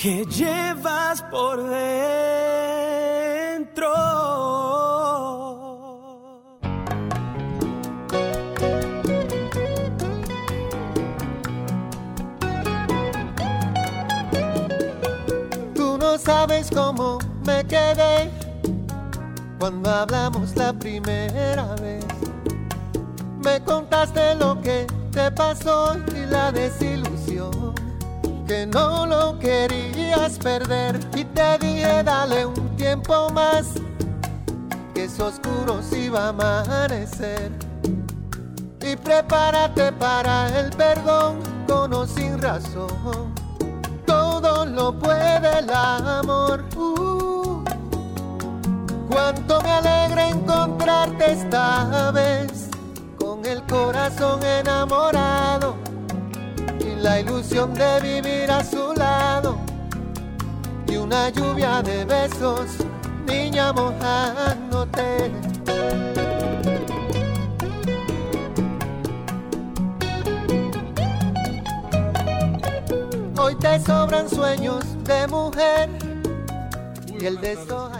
que llevas por dentro. Tú no sabes cómo me quedé cuando hablamos la primera vez. Me contaste lo que te pasó y la desilusión, que no lo querías perder. Y te dije, dale un tiempo más, que es oscuro si va a amanecer. Y prepárate para el perdón, con o sin razón. Todo lo puede el amor. Uh, cuánto me alegra encontrarte esta vez, con el corazón enamorado la ilusión de vivir a su lado. Y una lluvia de besos, niña mojándote. Hoy te sobran sueños de mujer y el de soja invierno.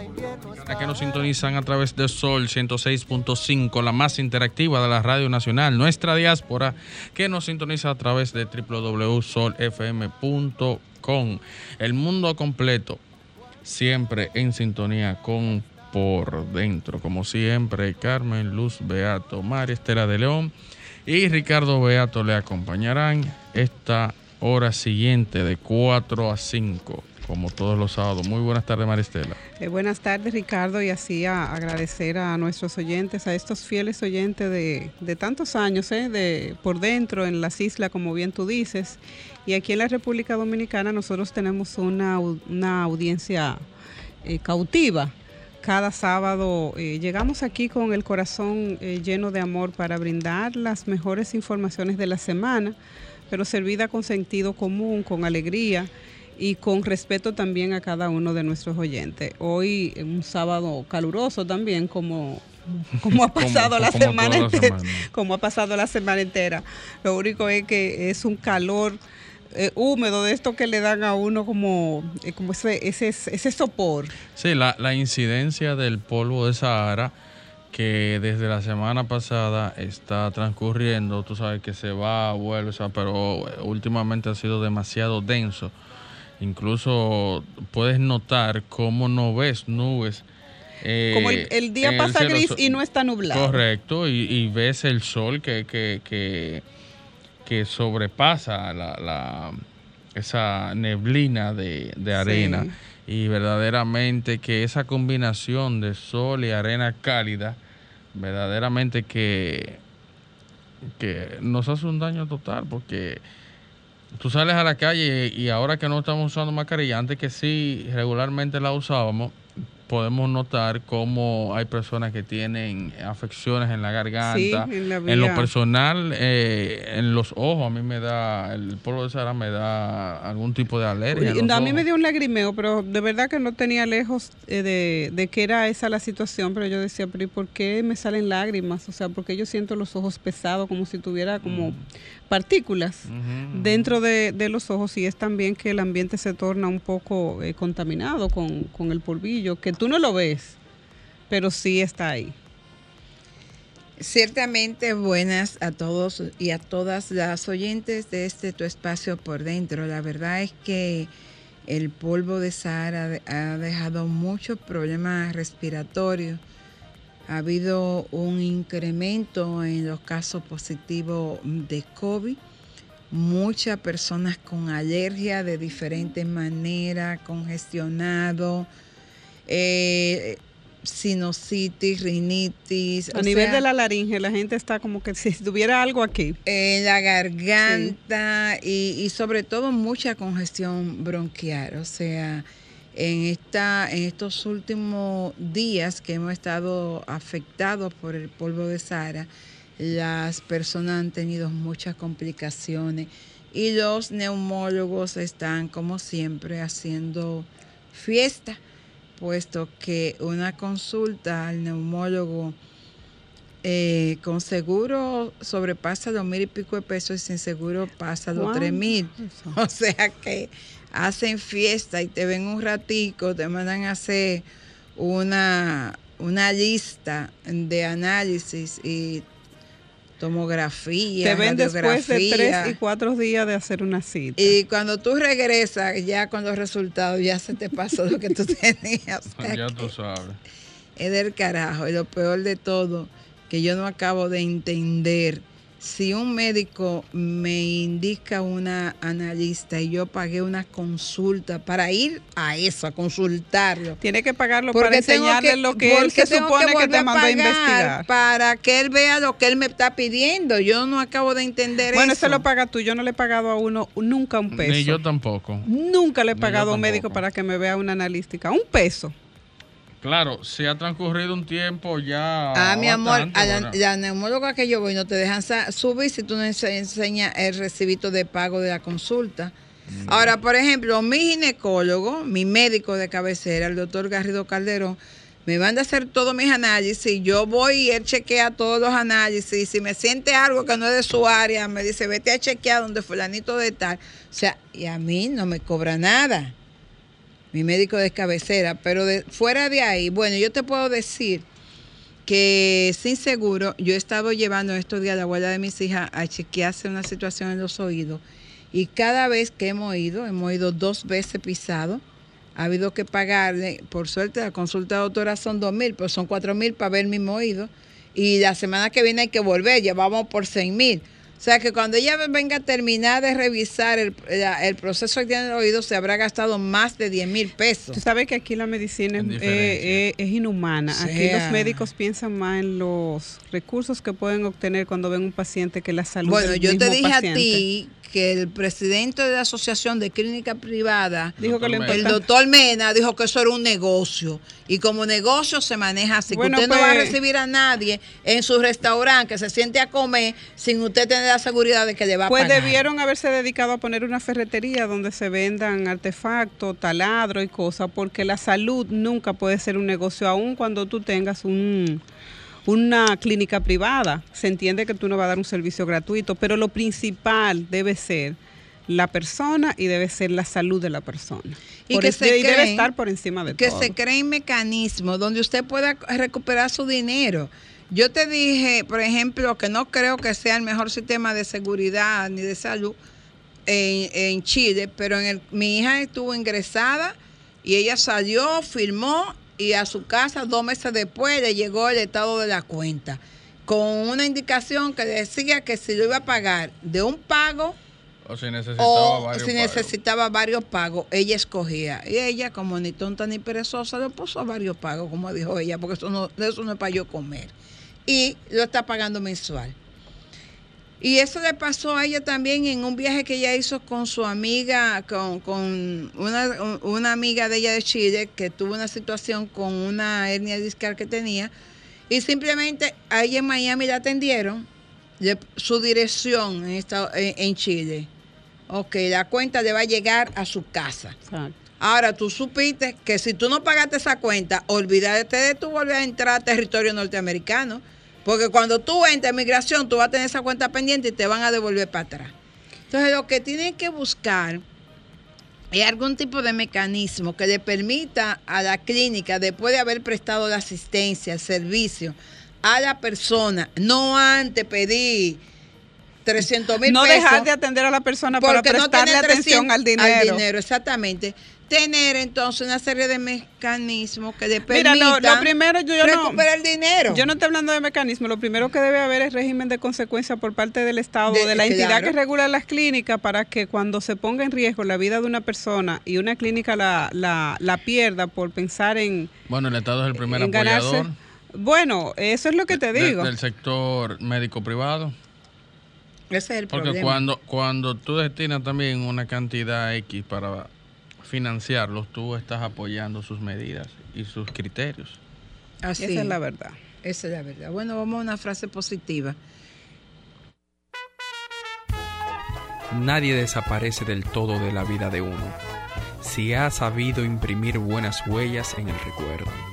Que nos sintonizan a través de Sol 106.5, la más interactiva de la Radio Nacional, nuestra diáspora, que nos sintoniza a través de www.solfm.com. El mundo completo, siempre en sintonía con Por Dentro. Como siempre, Carmen Luz Beato, María Estela de León y Ricardo Beato le acompañarán esta hora siguiente de 4 a 5 como todos los sábados. Muy buenas tardes, Maristela. Eh, buenas tardes, Ricardo, y así a agradecer a nuestros oyentes, a estos fieles oyentes de, de tantos años, eh, de por dentro en las islas, como bien tú dices. Y aquí en la República Dominicana nosotros tenemos una, una audiencia eh, cautiva. Cada sábado eh, llegamos aquí con el corazón eh, lleno de amor para brindar las mejores informaciones de la semana, pero servida con sentido común, con alegría y con respeto también a cada uno de nuestros oyentes. Hoy eh, un sábado caluroso también, como, como ha Como- pasado la como semana entera. Como ha pasado la semana entera. Lo único es que es un calor eh, húmedo de esto que le dan a uno como, eh, como ese, ese, ese sopor. Sí, la, la incidencia del polvo de Sahara que desde la semana pasada está transcurriendo, tú sabes que se va, vuelve, o sea, pero eh, últimamente ha sido demasiado denso. Incluso puedes notar cómo no ves nubes. eh, Como el, el día pasa gris y no está nublado. Correcto, y, y ves el sol que, que, que, que sobrepasa la, la- esa neblina de, de arena. Sí. Y verdaderamente que esa combinación de sol y arena cálida, verdaderamente que, que nos hace un daño total, porque tú sales a la calle y ahora que no estamos usando mascarilla, antes que sí regularmente la usábamos, podemos notar cómo hay personas que tienen afecciones en la garganta, Sí, en la en lo personal, eh, en los ojos, a mí me da, el polvo de Sahara me da algún tipo de alergia. A mí me dio un lagrimeo, pero de verdad que no tenía lejos eh, de, de que era esa la situación, pero yo decía, pero ¿y por qué me salen lágrimas? O sea, porque yo siento los ojos pesados, como si tuviera como partículas dentro de, de los ojos y es también que el ambiente se torna un poco eh, contaminado con, con el polvillo, que tú no lo ves, pero sí está ahí. Ciertamente buenas a todos y a todas las oyentes de este tu espacio por dentro. La verdad es que el polvo de Sahara ha dejado muchos problemas respiratorios. Ha habido un incremento en los casos positivos de COVID. Muchas personas con alergia de diferentes maneras, congestionado. Eh, sinusitis, rinitis. A o nivel sea, de la laringe, la gente está como que si tuviera algo aquí. en la garganta y, y sobre todo mucha congestión bronquial. O sea, en, esta, en estos últimos días que hemos estado afectados por el polvo de Sahara, las personas han tenido muchas complicaciones y los neumólogos están, como siempre, haciendo fiesta, puesto que una consulta al neumólogo eh, con seguro sobrepasa los mil y pico de pesos y sin seguro pasa los tres mil. O sea que hacen fiesta y te ven un ratico, te mandan a hacer una, una lista de análisis y tomografía, Te ven después de radiografía. tres y cuatro días de hacer una cita. Y cuando tú regresas ya con los resultados, ya se te pasó lo que tú tenías. Sea Ya tú sabes. es del carajo. Y lo peor de todo, que yo no acabo de entender. Si un médico me indica una analista y yo pagué una consulta para ir a eso, a consultarlo. Tiene que pagarlo Porque para enseñarle lo que él se supone que, volver te a mandó a pagar investigar. Para que él vea lo que él me está pidiendo. Yo no acabo de entender Bueno, eso. eso lo paga tú. Yo no le he pagado a uno nunca un peso. Ni yo tampoco. Nunca le he Ni pagado a un médico para que me vea una analística. Un peso. Claro, si ha transcurrido un tiempo ya. Ah, mi amor, a la, neumóloga que yo voy no te dejan subir si tú no ense- enseñas el recibito de pago de la consulta. Mm. Ahora, por ejemplo, mi ginecólogo, mi médico de cabecera, el doctor Garrido Calderón, me manda a hacer todos mis análisis. Yo voy y él chequea todos los análisis. Si me siente algo que no es de su área, me dice, vete a chequear donde fulanito de tal. O sea, y a mí no me cobra nada mi médico de cabecera, pero de, fuera de ahí, bueno, yo te puedo decir que sin seguro, yo he estado llevando estos días a la abuela de mis hijas a chequearse una situación en los oídos y cada vez que hemos ido, hemos ido dos veces pisado, ha habido que pagarle, por suerte la consulta de doctora son dos mil, pero son cuatro mil para ver el mismo oído y la semana que viene hay que volver, ya vamos por seis mil. O sea que cuando ella venga a terminar de revisar el, el proceso que tiene en el oído, se habrá gastado más de 10 mil pesos. Tú sabes que aquí la medicina es, eh, eh, es inhumana. O Aquí los médicos piensan más en los recursos que pueden obtener cuando ven un paciente que la salud Bueno, del yo te dije paciente. a ti que el presidente de la Asociación de Clínica Privada, Dijo que lo Doctor el doctor Mena, dijo que eso era un negocio. Y como negocio se maneja así, Bueno, que usted no va a pues- recibir a nadie en su restaurante que se siente a comer sin usted tener seguridad de que le va a Pues pagar. debieron haberse dedicado a poner una ferretería donde se vendan artefactos, taladro y cosas, porque la salud nunca puede ser un negocio, aun cuando tú tengas un, una clínica privada. Se entiende que tú no vas a dar un servicio gratuito, pero lo principal debe ser la persona y debe ser la salud de la persona. Y Por que se y debe creen- estar por encima de que todo. se creen mecanismos donde usted pueda recuperar su dinero. Yo te dije, por ejemplo, que no creo que sea el mejor sistema de seguridad ni de salud en, en Chile, pero en el, mi hija estuvo ingresada y ella salió, firmó y a su casa dos meses después le llegó el estado de la cuenta con una indicación que decía que si lo iba a pagar de un pago O si necesitaba o varios si pagos. necesitaba varios pagos, ella escogía. Y ella, como ni tonta ni perezosa, le puso a varios pagos, como dijo ella, porque eso no, eso no es para yo comer. Y lo está pagando mensual. Y eso le pasó a ella también en un viaje que ella hizo con su amiga, con, con una, una amiga de ella de Chile, que tuvo una situación con una hernia discal que tenía. Y simplemente a en Miami la atendieron, su dirección en, esta- en- en Chile. Ok, la cuenta le va a llegar a su casa. Exacto. Ahora, tú supiste que si tú no pagaste esa cuenta, olvídate de tú volver a entrar a territorio norteamericano. Porque cuando tú entras a migración, tú vas a tener esa cuenta pendiente y te van a devolver para atrás. Entonces, lo que tienen que buscar es algún tipo de mecanismo que le permita a la clínica, después de haber prestado la asistencia, el servicio a la persona, no antes pedir 300 mil No pesos. dejar de atender a la persona para porque no prestarle tener atención 300 al dinero. Al dinero, exactamente. Tener entonces una serie de mecanismos que le Mira, permitan lo, lo primero, yo, yo no, recuperar el dinero. yo no estoy hablando de mecanismo, lo primero que debe haber es régimen de consecuencia por parte del Estado, De- de, la entidad claro. que regula las clínicas, para que cuando se ponga en riesgo la vida de una persona y una clínica la, la, la pierda por pensar en, Bueno, el Estado es el primer en ganarse. apoyador Bueno, eso es lo que te de- digo. del sector médico privado. Ese es el Porque problema. cuando, cuando tú destinas también una cantidad X para financiarlos, tú estás apoyando sus medidas y sus criterios. Así Esa es la verdad. Esa es la verdad. Bueno, vamos a una frase positiva. Nadie desaparece del todo de la vida de uno, si ha sabido imprimir buenas huellas en el recuerdo.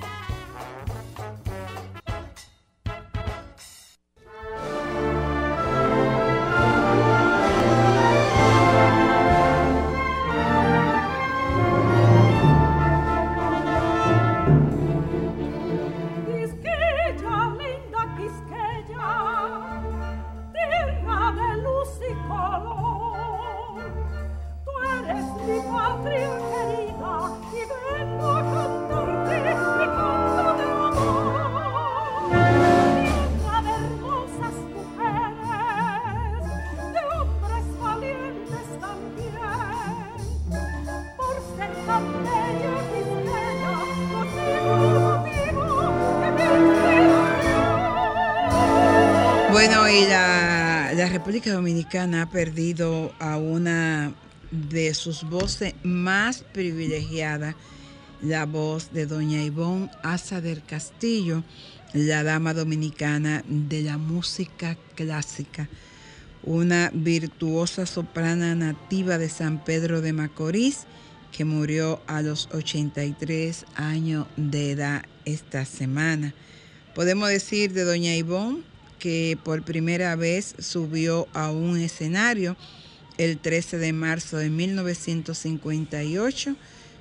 República Dominicana ha perdido a una de sus voces más privilegiadas, la voz de doña Ivonne Asa del Castillo, la dama dominicana de la música clásica, una virtuosa soprana nativa de San Pedro de Macorís que murió a los 83 años de edad esta semana. Podemos decir de doña Ivonne que por primera vez subió a un escenario el 13 de marzo de 1958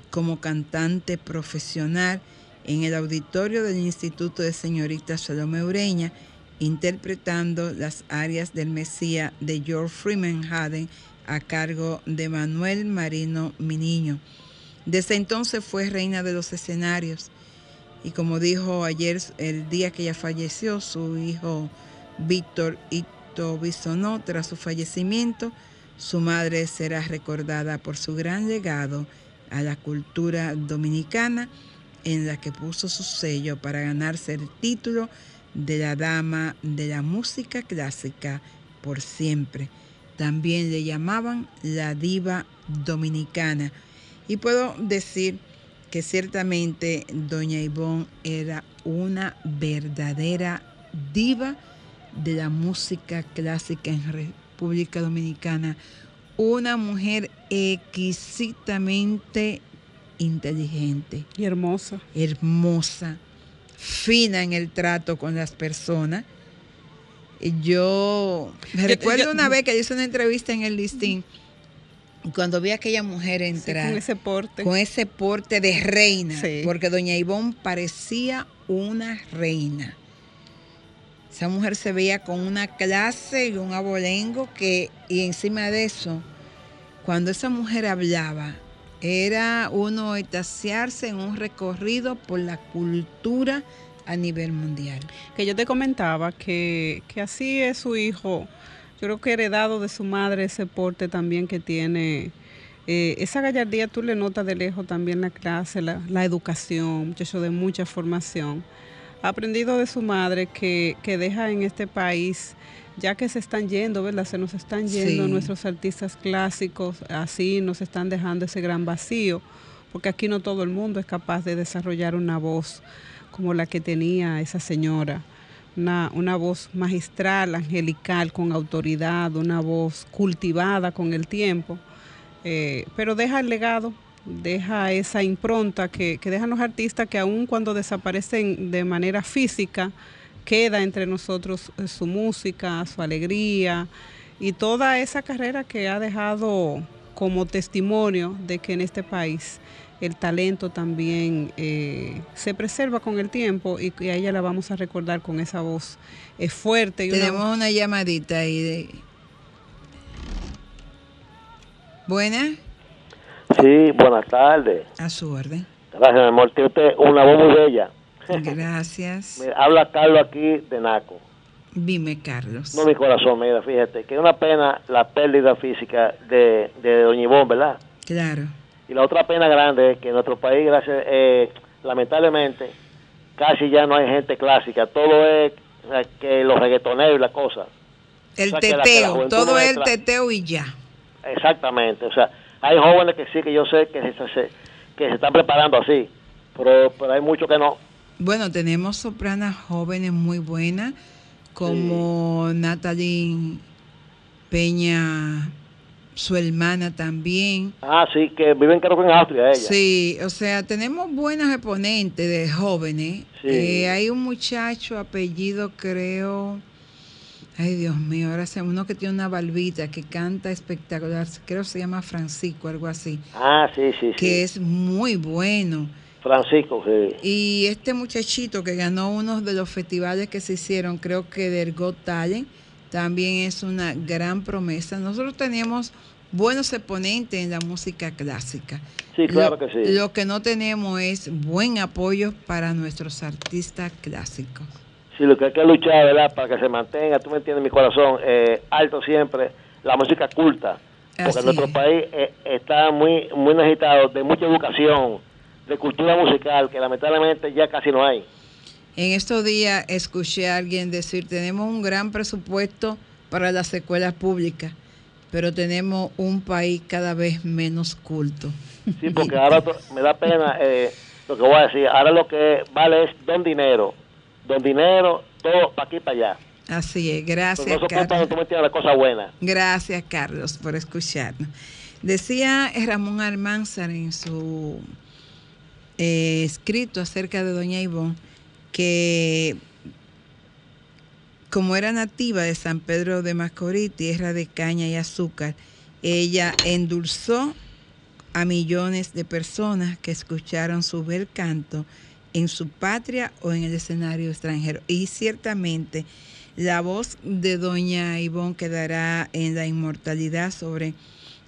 como cantante profesional en el auditorio del Instituto de Señorita Salome Ureña, interpretando las arias del Mesías de George Freeman Haden a cargo de Manuel Marino Miniño. Desde entonces fue reina de los escenarios y como dijo ayer, el día que ella falleció, su hijo Víctor Ito Bisonó, tras su fallecimiento, su madre será recordada por su gran legado a la cultura dominicana en la que puso su sello para ganarse el título de la dama de la música clásica por siempre. También le llamaban la diva dominicana. Y puedo decir que ciertamente doña Ivonne era una verdadera diva de la música clásica en República Dominicana, una mujer exquisitamente inteligente, Y hermosa. hermosa, fina en el trato con las personas. Yo me recuerdo yo- una vez que hice una entrevista en el listín, y cuando vi a aquella mujer Sí, entrar con ese porte. con ese porte de reina, Sí. porque doña Ivonne parecía una reina. Esa mujer se veía con una clase y un abolengo que, y encima de eso, cuando esa mujer hablaba, era uno extasiarse en un recorrido por la cultura a nivel mundial. que yo te comentaba que, que así es su hijo. Yo creo que heredado de su madre ese porte también que tiene. eh, esa gallardía tú le notas de lejos también la clase, la, la educación, muchacho de mucha formación. Ha aprendido de su madre que, que deja en este país, ya que se están yendo, ¿verdad? Se nos están yendo Sí. nuestros artistas clásicos, así nos están dejando ese gran vacío, porque aquí no todo el mundo es capaz de desarrollar una voz como la que tenía esa señora. Una, una voz magistral, angelical, con autoridad, una voz cultivada con el tiempo, eh, pero deja el legado, deja esa impronta que, que dejan los artistas que aun cuando desaparecen de manera física, queda entre nosotros eh, su música, su alegría y toda esa carrera que ha dejado como testimonio de que en este país el talento también eh, se preserva con el tiempo y, y a ella la vamos a recordar con esa voz eh, fuerte. Y una Tenemos voz- una llamadita ahí de... Buenas, Sí, buenas tardes. a su orden. Gracias, mi amor. Tiene usted una voz muy bella. Gracias. Me habla Carlos aquí de Naco. Dime, Carlos. No mi corazón, mira, fíjate, que es una pena la pérdida física de, de Doña Ivonne, ¿verdad? Claro. Y la otra pena grande es que en nuestro país, gracias, eh, lamentablemente, casi ya no hay gente clásica. Todo es eh, que los reggaetoneros y la cosa. El O sea, que la- que la teteo, todo es el teteo y ya. Exactamente. O sea, hay jóvenes que sí, que yo sé que se, se- que se están preparando así, pero, pero hay muchos que no. Bueno, tenemos sopranas jóvenes muy buenas, como Natalie Peña, su hermana también. Ah, sí, que viven creo que en Austria ella. Sí, o sea, tenemos buenos exponentes de jóvenes. Sí. Eh, hay un muchacho apellido, creo, ay Dios mío, ahora sé, uno que tiene una barbita, que canta espectacular, creo que se llama Francisco, algo así, Ah, sí, sí, sí. que es muy bueno. Francisco, sí. Y este muchachito que ganó uno de los festivales que se hicieron, creo que del Got Talent, también es una gran promesa. Nosotros tenemos buenos exponentes en la música clásica. Sí, claro Lo- que sí. Lo que no tenemos es buen apoyo para nuestros artistas clásicos. Sí, lo que hay que luchar, ¿verdad? Para que se mantenga, tú me entiendes, mi corazón, eh, alto siempre, la música culta. Porque Así nuestro es. país eh, está muy, muy necesitado de mucha educación, de cultura musical, que lamentablemente ya casi no hay. En estos días escuché a alguien decir, tenemos un gran presupuesto para las escuelas públicas, pero tenemos un país cada vez menos culto. Sí, porque ahora me da pena eh, lo que voy a decir. Ahora lo que vale es don dinero. Don dinero, todo para aquí y para allá. Así es, Pero gracias ocupan, Carlos. la cosa buena. Gracias Carlos por escucharnos. Decía Ramón Almanzar en su eh, escrito acerca de Doña Ivonne que como era nativa de San Pedro de Macorís, tierra de caña y azúcar, ella endulzó a millones de personas que escucharon su bel canto en su patria o en el escenario extranjero. Y ciertamente la voz de doña Ivonne quedará en la inmortalidad sobre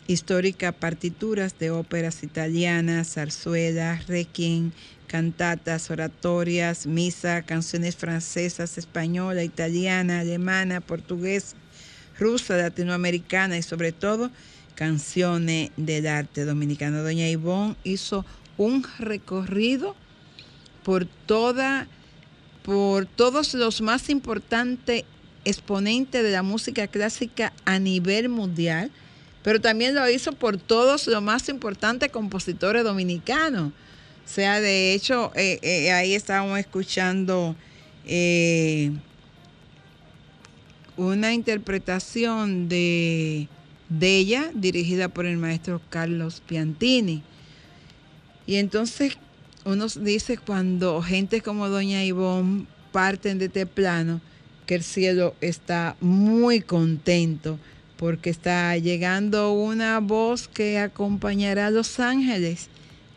históricas partituras de óperas italianas, zarzuelas, requiem, cantatas, oratorias, misa, canciones francesas, española, italiana, alemana, portuguesa, rusa, latinoamericana y sobre todo canciones del arte dominicano. Doña Ivonne hizo un recorrido por toda por todos los más importantes exponentes de la música clásica a nivel mundial, pero también lo hizo por todos los más importantes compositores dominicanos. O sea, de hecho, eh, eh, ahí estábamos escuchando eh, una interpretación de, de ella dirigida por el maestro Carlos Piantini. Y entonces uno dice cuando gente como Doña Ivonne parten de este plano, que el cielo está muy contento porque está llegando una voz que acompañará a los ángeles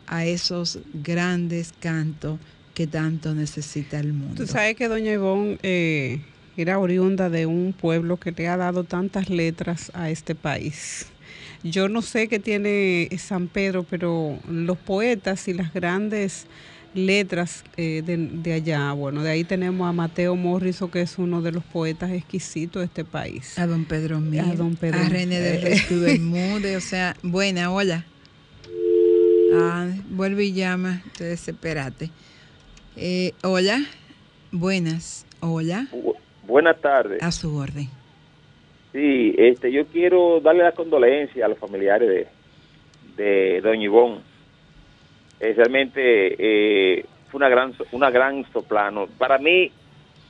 a esos grandes cantos que tanto necesita el mundo. Tú sabes que Doña Ivonne eh, era oriunda de un pueblo que le ha dado tantas letras a este país. Yo no sé qué tiene San Pedro, pero los poetas y las grandes letras eh, de, de allá, bueno, de ahí tenemos a Mateo Morriso, que es uno de los poetas exquisitos de este país. A don Pedro Mil, A don Pedro a René del Bermúdez, o sea, buena, hola. Ah, vuelve y llama, te desesperate. Eh, hola, buenas, hola, Bu- Buenas tardes. a su orden. Sí, este, yo quiero darle la condolencia a los familiares de, de Doña Ivonne. Eh, realmente eh, fue una gran, una gran soplano. Para mí,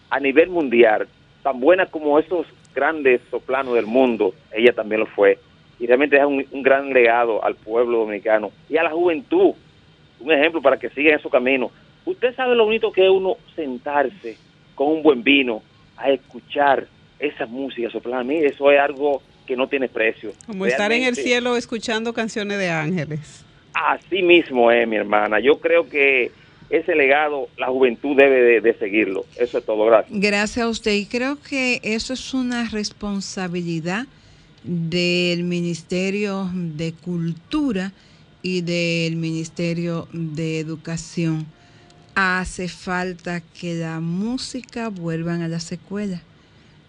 a nivel mundial, tan buena como esos grandes soplanos del mundo, ella también lo fue. Y realmente es un, un gran legado al pueblo dominicano y a la juventud. Un ejemplo para que sigan su camino. Usted sabe lo bonito que es uno sentarse con un buen vino a escuchar esa música soplana. A mí eso es algo que no tiene precio. Como estar en el cielo escuchando canciones de ángeles. Así mismo es, mi hermana. Yo creo que ese legado la juventud debe de, seguirlo. Eso es todo. Gracias. Gracias a usted. Y creo que eso es una responsabilidad del Ministerio de Cultura y del Ministerio de Educación. Hace falta que la música vuelvan a las escuelas.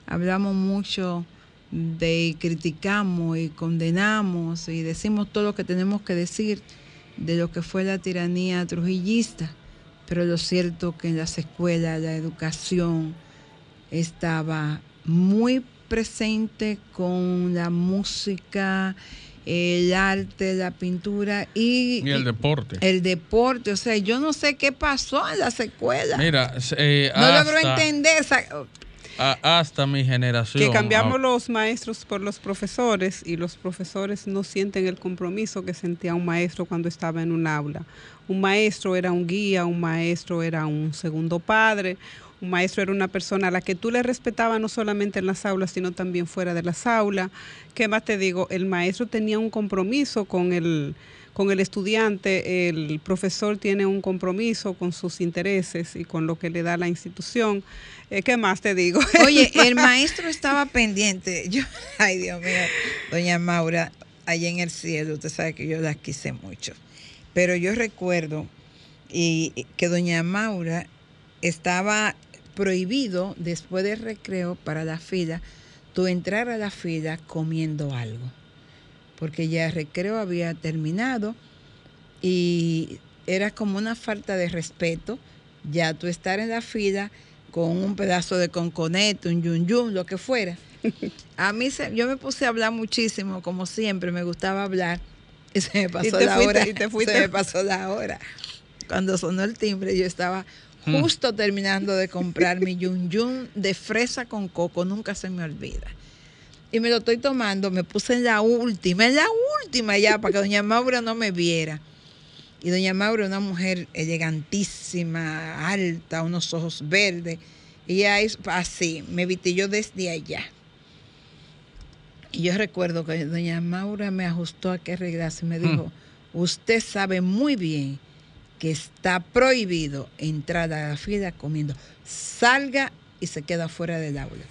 Hablamos mucho de y criticamos y condenamos y decimos todo lo que tenemos que decir de lo que fue la tiranía trujillista, pero lo cierto que en las escuelas la educación estaba muy presente con la música, el arte, la pintura y, Y el deporte. el deporte. O sea, yo no sé qué pasó en las escuelas. Mira, eh, no logro hasta- entender esa... a- hasta mi generación. Que cambiamos ah, los maestros por los profesores y los profesores no sienten el compromiso que sentía un maestro cuando estaba en un aula. Un maestro era un guía, un maestro era un segundo padre, un maestro era una persona a la que tú le respetabas no solamente en las aulas, sino también fuera de las aulas. ¿Qué más te digo? El maestro tenía un compromiso con el, con el estudiante, el profesor tiene un compromiso con sus intereses y con lo que le da la institución. Eh, ¿Qué más te digo? Oye, el maestro estaba pendiente. Yo, ay Dios mío, doña Maura, allá en el cielo, usted sabe que yo la quise mucho. Pero yo recuerdo y, y que doña Maura estaba prohibido después del recreo para la fila, tú entrar a la fila comiendo algo. Porque ya el recreo había terminado y era como una falta de respeto ya tú estar en la fila con un pedazo de conconete, un yun yun, lo que fuera. A mí se- yo me puse a hablar muchísimo, como siempre, me gustaba hablar. Y se me pasó te la fuiste, hora. y te fuiste. Se me pasó la hora. Cuando sonó el timbre, yo estaba. Justo terminando de comprar mi yun yun de fresa con coco, nunca se me olvida. Y me lo estoy tomando, me puse en la última, en la última ya, para que doña Maura no me viera. Y doña Maura, una mujer elegantísima, alta, unos ojos verdes. Y ella es así, me vitilló desde allá. Y yo recuerdo que doña Maura me ajustó a que arreglase y me dijo, usted sabe muy bien que está prohibido entrar a la fila comiendo. Salga y se queda fuera del aula.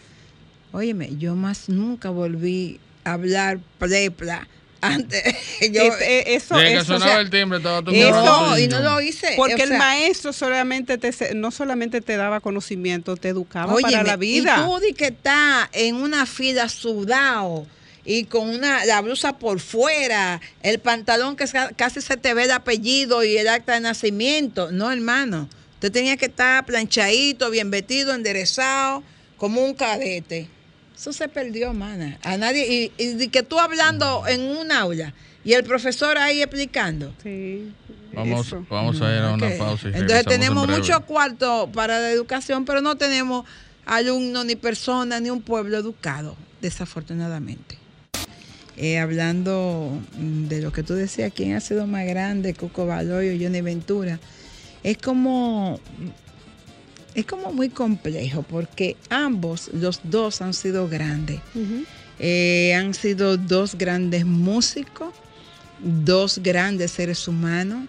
Óyeme, yo más nunca volví a hablar plepla antes. Yo, Es- eh, eso, Desde que eso, sonaba o sea, el timbre, estaba tú eso- comprando no, tu y no lo hice. Porque o sea, el maestro solamente te, se- no solamente te daba conocimiento, te educaba para Óyeme, la vida. Y tú di que está en una fila sudado y con una la blusa por fuera, el pantalón que casi se te ve el apellido y el acta de nacimiento. No, hermano. Usted tenía que estar planchadito, bien vestido, enderezado, como un cadete. Eso se perdió, mana. A nadie. Y, que tú hablando en un aula y el profesor ahí explicando. Sí, Vamos, eso. vamos a ir a una pausa. y Entonces en tenemos breve. mucho cuarto para la educación, pero no tenemos alumnos, ni personas, ni un pueblo educado, desafortunadamente. Eh, hablando mm, de lo que tú decías, ¿quién ha sido más grande? Coco Baloy o Johnny Ventura. Es como, es como muy complejo porque ambos, los dos han sido grandes. Eh, han sido dos grandes músicos, dos grandes seres humanos,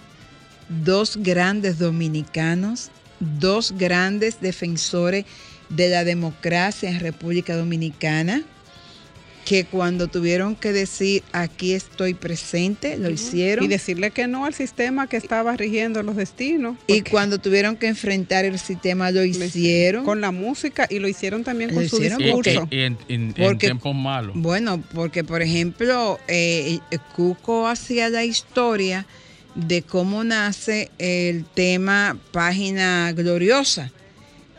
dos grandes dominicanos, dos grandes defensores de la democracia en República Dominicana, que cuando tuvieron que decir aquí estoy presente, lo hicieron. Y decirle que no al sistema que estaba rigiendo los destinos. Y cuando tuvieron que enfrentar el sistema, lo hicieron. Con la música y lo hicieron también Lo con su hicieron discurso. y- y en, en- tiempos malos. Bueno, porque por ejemplo, eh, eh, Cuco hacía la historia de cómo nace el tema Página Gloriosa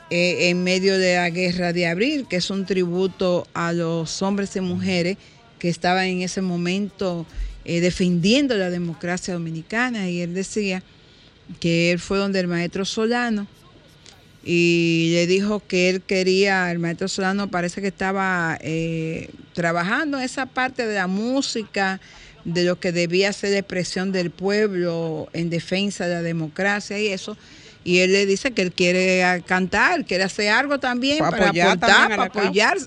eh, en medio de la Guerra de Abril, que es un tributo a los hombres y mujeres que estaban en ese momento eh, defendiendo la democracia dominicana. Y él decía que él fue donde el maestro Solano y le dijo que él quería, el maestro Solano parece que estaba eh, trabajando esa parte de la música, de lo que debía ser expresión del pueblo en defensa de la democracia y eso. Y él le dice que él quiere cantar, quiere hacer algo también Para para, apoyar aportar, también a para apoyar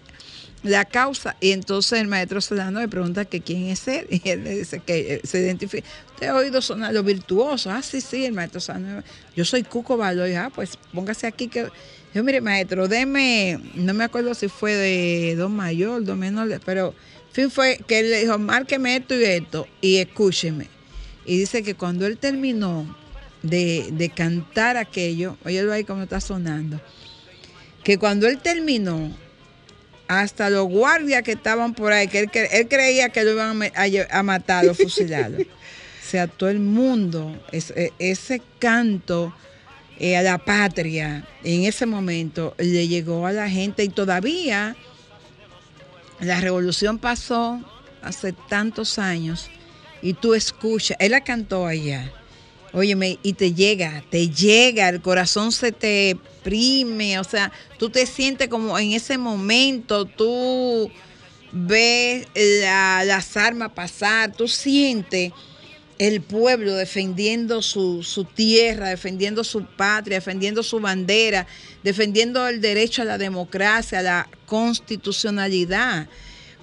la causa. Y entonces el maestro Solano le pregunta que quién es él. Y él le dice que eh, se identifica. Usted ha oído sonar lo virtuoso. Ah, sí, sí, el maestro Solano. Yo soy Cuco Baloy. Ah, pues póngase aquí que. Yo, mire, maestro, deme, no me acuerdo si fue de Don Mayor, Don Menor, pero fin fue que él le dijo, márqueme esto y esto y escúcheme. Y dice que cuando él terminó de, de cantar aquello, óyelo ahí como está sonando, que cuando él terminó, hasta los guardias que estaban por ahí, que él, cre- él creía que lo iban a, a matar o fusilarlo. o sea, todo el mundo, e- ese canto eh, a la patria, en ese momento le llegó a la gente y todavía la revolución pasó hace tantos años y tú escuchas, él la cantó allá, óyeme, y te llega, te llega, el corazón se te prime, o sea, tú te sientes como en ese momento, tú ves la- las armas pasar, tú sientes el pueblo defendiendo su, su tierra, defendiendo su patria, defendiendo su bandera, defendiendo el derecho a la democracia, a la constitucionalidad.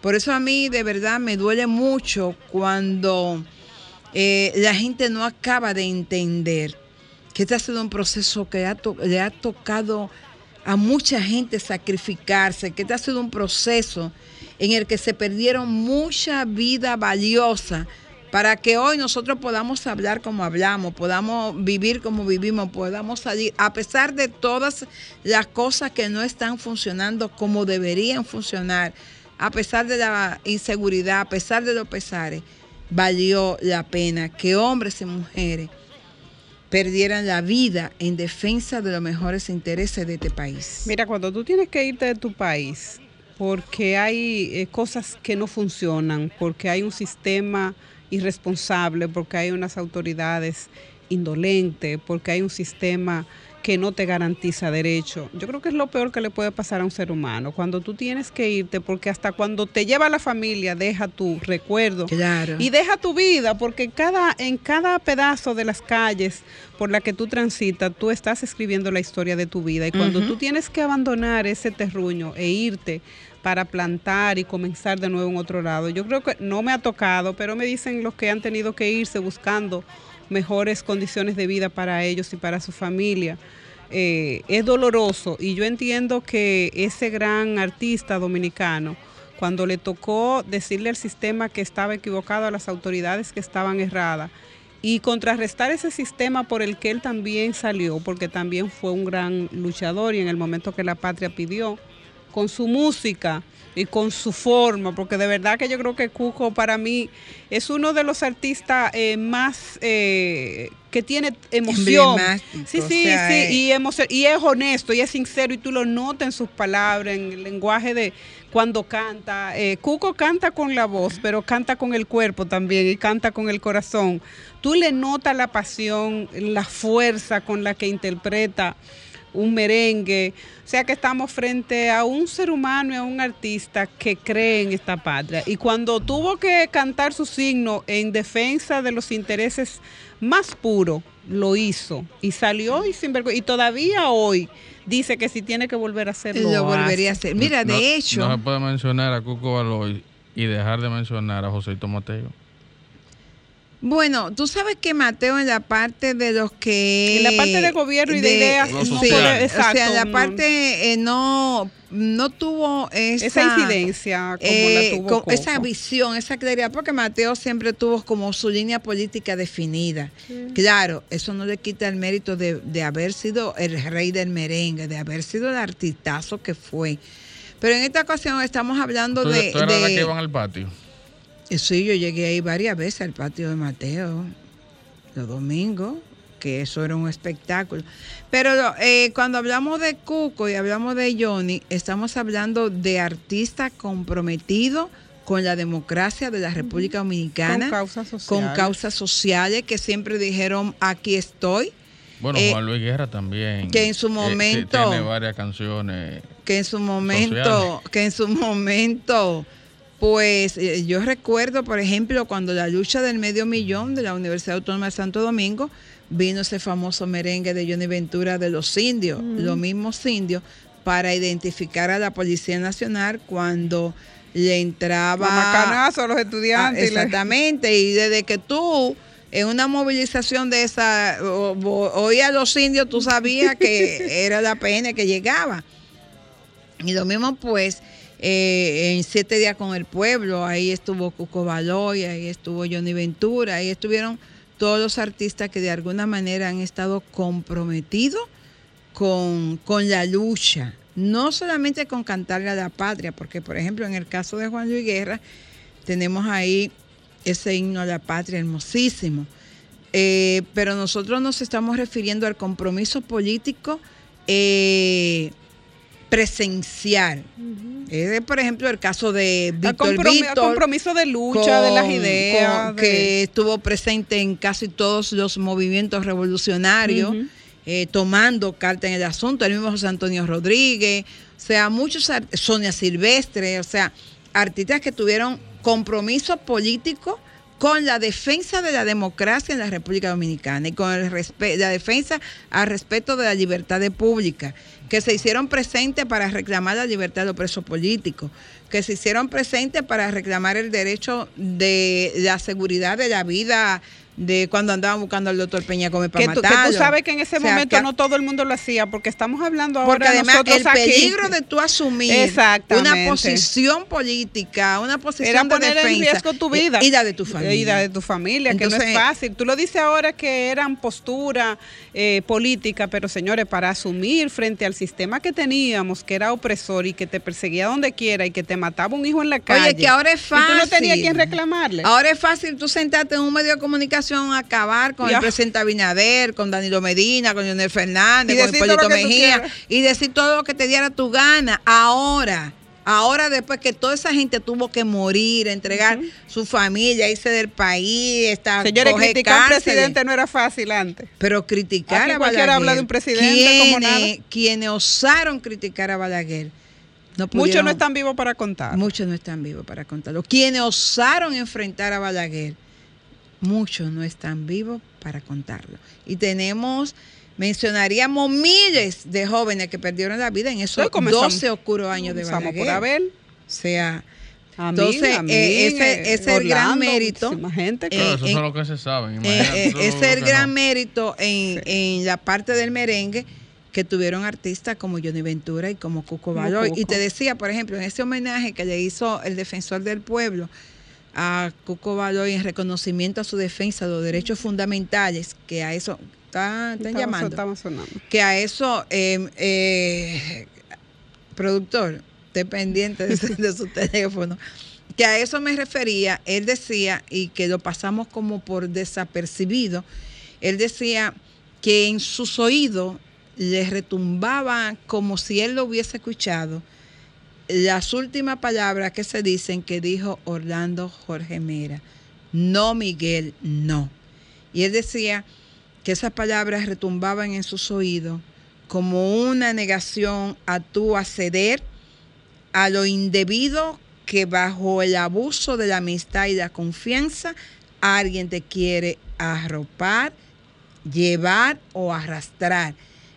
Por eso a mí de verdad me duele mucho cuando eh, la gente no acaba de entender que este ha sido un proceso que ha le ha tocado a mucha gente sacrificarse, que este ha sido un proceso en el que se perdieron mucha vida valiosa para que hoy nosotros podamos hablar como hablamos, podamos vivir como vivimos, podamos salir, a pesar de todas las cosas que no están funcionando como deberían funcionar, a pesar de la inseguridad, a pesar de los pesares, valió la pena que hombres y mujeres perdieran la vida en defensa de los mejores intereses de este país. Mira, cuando tú tienes que irte de tu país porque hay eh, cosas que no funcionan, porque hay un sistema irresponsable, porque hay unas autoridades indolentes, porque hay un sistema que no te garantiza derecho. Yo creo que es lo peor que le puede pasar a un ser humano. Cuando tú tienes que irte, porque hasta cuando te lleva la familia, deja tu recuerdo Claro. y deja tu vida, porque cada, en cada pedazo de las calles por la que tú transitas, tú estás escribiendo la historia de tu vida. Y cuando tú tienes que abandonar ese terruño e irte para plantar y comenzar de nuevo en otro lado, yo creo que no me ha tocado, pero me dicen los que han tenido que irse buscando mejores condiciones de vida para ellos y para su familia. Eh, es doloroso y yo entiendo que ese gran artista dominicano, cuando le tocó decirle al sistema que estaba equivocado, a las autoridades que estaban erradas, y contrarrestar ese sistema por el que él también salió, porque también fue un gran luchador y en el momento que la patria pidió, con su música y con su forma, porque de verdad que yo creo que Cuco para mí es uno de los artistas eh, más eh, que tiene emoción. Sí, sí, sea, sí, eh, y, emo- y es honesto y es sincero y tú lo notas en sus palabras, en el lenguaje de cuando canta. Eh, Cuco canta con la voz, pero canta con el cuerpo también y canta con el corazón. Tú le notas la pasión, la fuerza con la que interpreta un merengue. O sea que estamos frente a un ser humano y a un artista que cree en esta patria. Y cuando tuvo que cantar su signo en defensa de los intereses más puros, lo hizo. Y salió y sin vergüenza. Y todavía hoy dice que si tiene que volver a hacerlo. Lo volvería a hacer. Mira, No- de hecho, No se puede mencionar a Cuco Baloy y dejar de mencionar a Joséito Mateo. Bueno, tú sabes que Mateo en la parte de los que... En la parte de gobierno y de ideas, sí, social. o sea, en la Exacto, parte eh, no, no tuvo esa, Esa incidencia como eh, la tuvo con Coco. esa visión, esa claridad, porque Mateo siempre tuvo como su línea política definida. Claro, eso no le quita el mérito de, de haber sido el rey del merengue, de haber sido el artistazo que fue. Pero en esta ocasión estamos hablando ¿Tú, de... tú eras la de- que iban al patio? Eh, Sí, yo llegué ahí varias veces al patio de Mateo, los domingos, que eso era un espectáculo. Pero eh, cuando hablamos de Cuco y hablamos de Johnny, estamos hablando de artistas comprometidos con la democracia de la República Dominicana, Con causas sociales. con causas sociales que siempre dijeron, aquí estoy, Bueno, Eh, Juan Luis Guerra también. que en su eh, momento- tiene varias canciones. que en su momento, Sociales. que en su momento, pues eh, yo recuerdo, por ejemplo, cuando la lucha del medio millón de la Universidad Autónoma de Santo Domingo, vino ese famoso merengue de Johnny Ventura de los indios, los mismos indios, para identificar a la Policía Nacional cuando le entraba... Macanazo a los Ah, estudiantes. y exactamente, y desde que tú en una movilización de esa o- o- oías a los indios, tú sabías que era la PN que llegaba. Y lo mismo pues eh, en Siete Días con el Pueblo, ahí estuvo Cuco Baloy, ahí estuvo Johnny Ventura, ahí estuvieron todos los artistas que de alguna manera han estado comprometidos con, con la lucha, no solamente con cantarle a la patria, porque por ejemplo en el caso de Juan Luis Guerra tenemos ahí ese himno a la patria hermosísimo. Eh, pero nosotros nos estamos refiriendo al compromiso político eh, presencial. Es, por ejemplo, el caso de Víctor Víctor, compromiso de lucha, de las ideas, con- de- que estuvo presente en casi todos los movimientos revolucionarios, eh, tomando carta en el asunto, el mismo José Antonio Rodríguez, o sea, muchos, Sonia Silvestre, o sea, artistas que tuvieron compromiso político con la defensa de la democracia en la República Dominicana y con el la defensa al respeto de la libertad de pública, que se hicieron presentes para reclamar la libertad de los presos políticos, que se hicieron presentes para reclamar el derecho de la seguridad de la vida de cuando andaban buscando al doctor Peña Gómez para que tú, que matarlo. tú sabes que en ese O sea, momento no todo el mundo lo hacía, porque estamos hablando ahora porque además nosotros el aquí. peligro de tú asumir una posición política, una posición Era de poner defensa en riesgo tu vida. y la de tu familia. Y la de tu familia, que no es fácil. Tú lo dices ahora que eran postura eh, política, pero señores, para asumir frente al sistema que teníamos, que era opresor y que te perseguía donde quiera y que te mataba un hijo en la calle. Oye, que ahora es Y fácil. tú no tenías quien reclamarle. Ahora es fácil tú sentarte en un medio de comunicación a acabar con Ya. el presidente Abinader, con Danilo Medina, con Leonel Fernández, Y con Hipólito Mejía y decir todo lo que te diera tu gana. Ahora, ahora después que toda esa gente tuvo que morir, entregar su familia, irse del país, estar Señores, criticar al cárceles. presidente no era fácil antes. Pero criticar Aquí a Balaguer. habla de un presidente como nada. quienes, osaron criticar a Balaguer. No Muchos no están vivos para contar. Muchos no están vivos para contarlo. Quienes osaron enfrentar a Balaguer, muchos no están vivos para contarlo. Y tenemos, mencionaríamos miles de jóvenes que perdieron la vida en esos Sí, comenzamos- 12 oscuros años de Balaguer. por Abel. O sea, Amín, entonces Amín, eh, ese, eh, ese es el gran mérito. muchísima gente que- eh, Claro, eso son lo que se saben. eh, eh, es el gran no. mérito en, en la parte del merengue que tuvieron artistas como Johnny Ventura y como Cuco Baloy. Y te decía, por ejemplo, en ese homenaje que le hizo el defensor del pueblo a Cuco Baloy en reconocimiento a su defensa de los derechos fundamentales, que a eso está, están Estaba- llamando, estaba sonando. que a eso, eh, eh, productor, esté pendiente de, de su teléfono, que a eso me refería, él decía, y que lo pasamos como por desapercibido, él decía que en sus oídos le retumbaba como si él lo hubiese escuchado las últimas palabras que se dicen que dijo Orlando Jorge Mera, no Miguel, no. Y él decía que esas palabras retumbaban en sus oídos como una negación a tú acceder a lo indebido que bajo el abuso de la amistad y la confianza alguien te quiere arropar, llevar o arrastrar.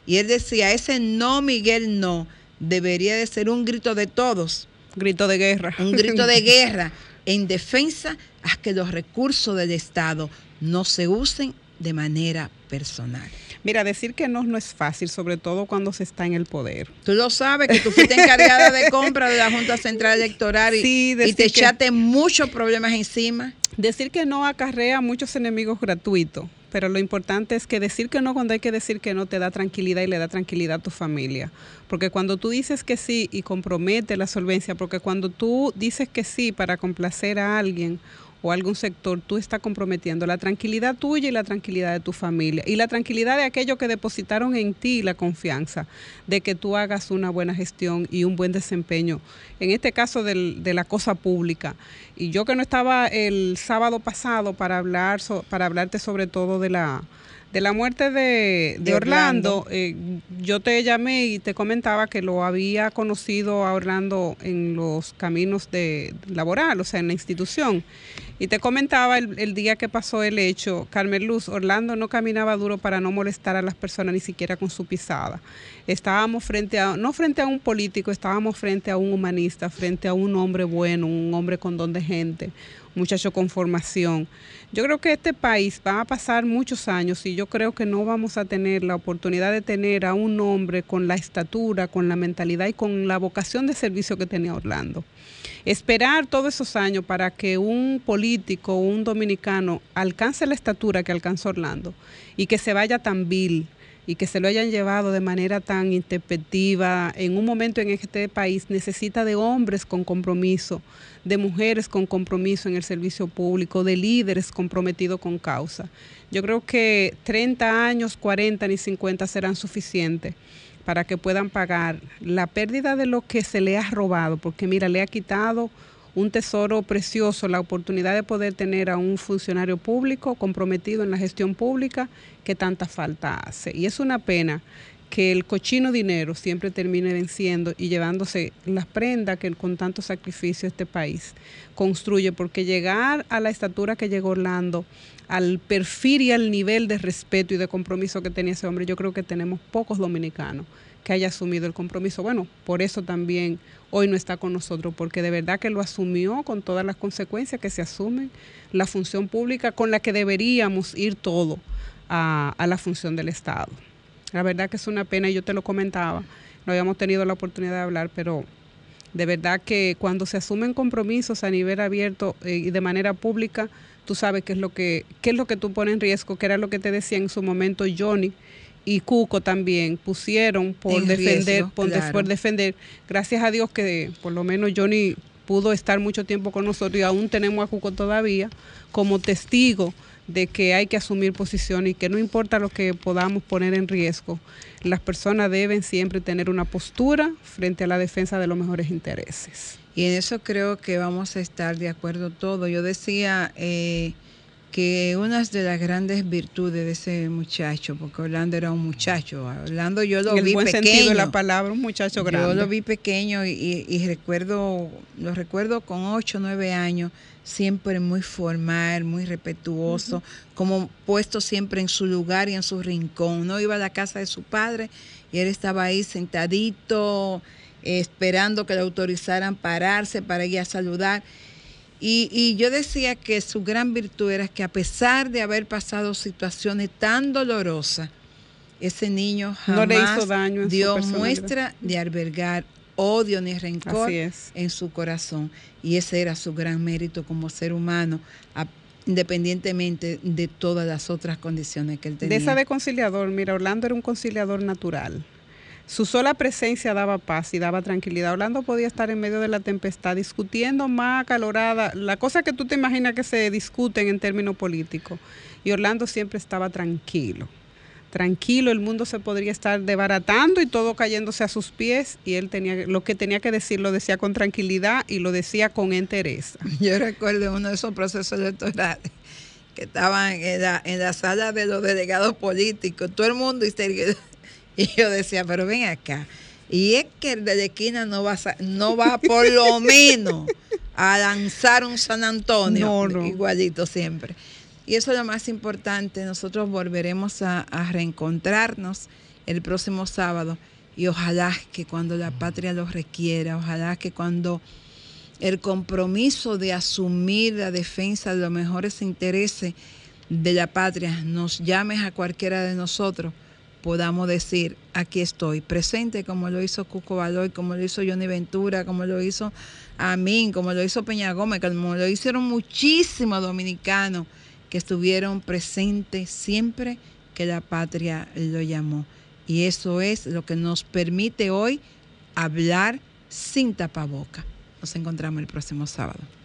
Y él decía, ese no, Miguel, no, debería de ser un grito de todos, Grito de guerra. un grito de guerra en defensa a que los recursos del Estado no se usen de manera personal. Mira, decir que no no es fácil, sobre todo cuando se está en el poder. Tú lo sabes, que tú fuiste encargada de compra de la Junta Central Electoral y, Sí, y decir te que- echaste muchos problemas encima. Decir que no acarrea muchos enemigos gratuitos, pero lo importante es que decir que no cuando hay que decir que no te da tranquilidad y le da tranquilidad a tu familia. Porque cuando tú dices que sí y compromete la solvencia, porque cuando tú dices que sí para complacer a alguien o algún sector, tú estás comprometiendo la tranquilidad tuya y la tranquilidad de tu familia y la tranquilidad de aquellos que depositaron en ti la confianza de que tú hagas una buena gestión y un buen desempeño, en este caso del- de la cosa pública. Y yo que no estaba el sábado pasado para hablar so- para hablarte sobre todo de la de la muerte de, de De Orlando, Orlando. eh, yo te llamé y te comentaba que lo había conocido a Orlando en los caminos de laboral, o sea, en la institución. Y te comentaba el, el día que pasó el hecho, Carmen Luz, Orlando no caminaba duro para no molestar a las personas ni siquiera con su pisada. Estábamos frente a, no frente a un político, estábamos frente a un humanista, frente a un hombre bueno, un hombre con don de gente, muchacho con formación. Yo creo que este país va a pasar muchos años y yo creo que no vamos a tener la oportunidad de tener a un hombre con la estatura, con la mentalidad y con la vocación de servicio que tenía Orlando. Esperar todos esos años para que un político un dominicano alcance la estatura que alcanzó Orlando y que se vaya tan vil y que se lo hayan llevado de manera tan interpretativa en un momento en que este país necesita de hombres con compromiso, de mujeres con compromiso en el servicio público, de líderes comprometidos con causa. Yo creo que 30 años, 40 ni 50 serán suficientes para que puedan pagar la pérdida de lo que se le ha robado, porque mira, le ha quitado un tesoro precioso, la oportunidad de poder tener a un funcionario público comprometido en la gestión pública que tanta falta hace. Y es una pena que el cochino dinero siempre termine venciendo y llevándose las prendas que con tanto sacrificio este país construye, porque llegar a la estatura que llegó Orlando, al perfil y al nivel de respeto y de compromiso que tenía ese hombre, yo creo que tenemos pocos dominicanos que haya asumido el compromiso. Bueno, por eso también hoy no está con nosotros, porque de verdad que lo asumió con todas las consecuencias que se asumen, la función pública con la que deberíamos ir todo a, a la función del Estado. La verdad que es una pena, y yo te lo comentaba, no habíamos tenido la oportunidad de hablar, pero de verdad que cuando se asumen compromisos a nivel abierto eh, y de manera pública, tú sabes qué es lo que qué es lo que tú pones en riesgo, que era lo que te decía en su momento Johnny y Cuco también pusieron por En defender, riesgo, por, de- claro. por defender. Gracias a Dios que por lo menos Johnny pudo estar mucho tiempo con nosotros y aún tenemos a Cuco todavía como testigo de que hay que asumir posiciones y que no importa lo que podamos poner en riesgo, las personas deben siempre tener una postura frente a la defensa de los mejores intereses. Y en eso creo que vamos a estar de acuerdo todos. Yo decía eh, que una de las grandes virtudes de ese muchacho, porque Orlando era un muchacho, Orlando yo lo en el vi buen pequeño. sentido de la palabra, un muchacho grande. Yo lo vi pequeño y, y- y recuerdo, lo recuerdo con 8 o 9 años, siempre muy formal, muy respetuoso, como puesto siempre en su lugar y en su rincón. No iba a la casa de su padre y él estaba ahí sentadito, eh, esperando que le autorizaran pararse para ir a saludar. Y, y yo decía que su gran virtud era que a pesar de haber pasado situaciones tan dolorosas, ese niño No jamás le hizo daño en su dio muestra de albergar odio ni rencor en su corazón. Y ese era su gran mérito como ser humano, a- independientemente de todas las otras condiciones que él tenía. De esa de conciliador, mira, Orlando era un conciliador natural. Su sola presencia daba paz y daba tranquilidad. Orlando podía estar en medio de la tempestad discutiendo más acalorada, la cosa que tú te imaginas que se discuten en términos políticos. Y Orlando siempre estaba tranquilo. Tranquilo, el mundo se podría estar desbaratando y todo cayéndose a sus pies y él tenía lo que tenía que decir lo decía con tranquilidad y lo decía con entereza. Yo recuerdo uno de esos procesos electorales que estaban en la, en la sala de los delegados políticos, todo el mundo histérico. Y yo decía, pero ven acá. Y es que el de la esquina no va, a, no va por lo menos a lanzar un San Antonio, No, no. igualito siempre. Y eso es lo más importante. Nosotros volveremos a, a reencontrarnos el próximo sábado y ojalá que cuando la patria lo requiera, ojalá que cuando el compromiso de asumir la defensa de los mejores intereses de la patria nos llames a cualquiera de nosotros, podamos decir, aquí estoy, presente como lo hizo Cuco Baloy, como lo hizo Johnny Ventura, como lo hizo Amin, como lo hizo Peña Gómez, como lo hicieron muchísimos dominicanos que estuvieron presentes siempre que la patria lo llamó. Y eso es lo que nos permite hoy hablar sin tapaboca. Nos encontramos el próximo sábado.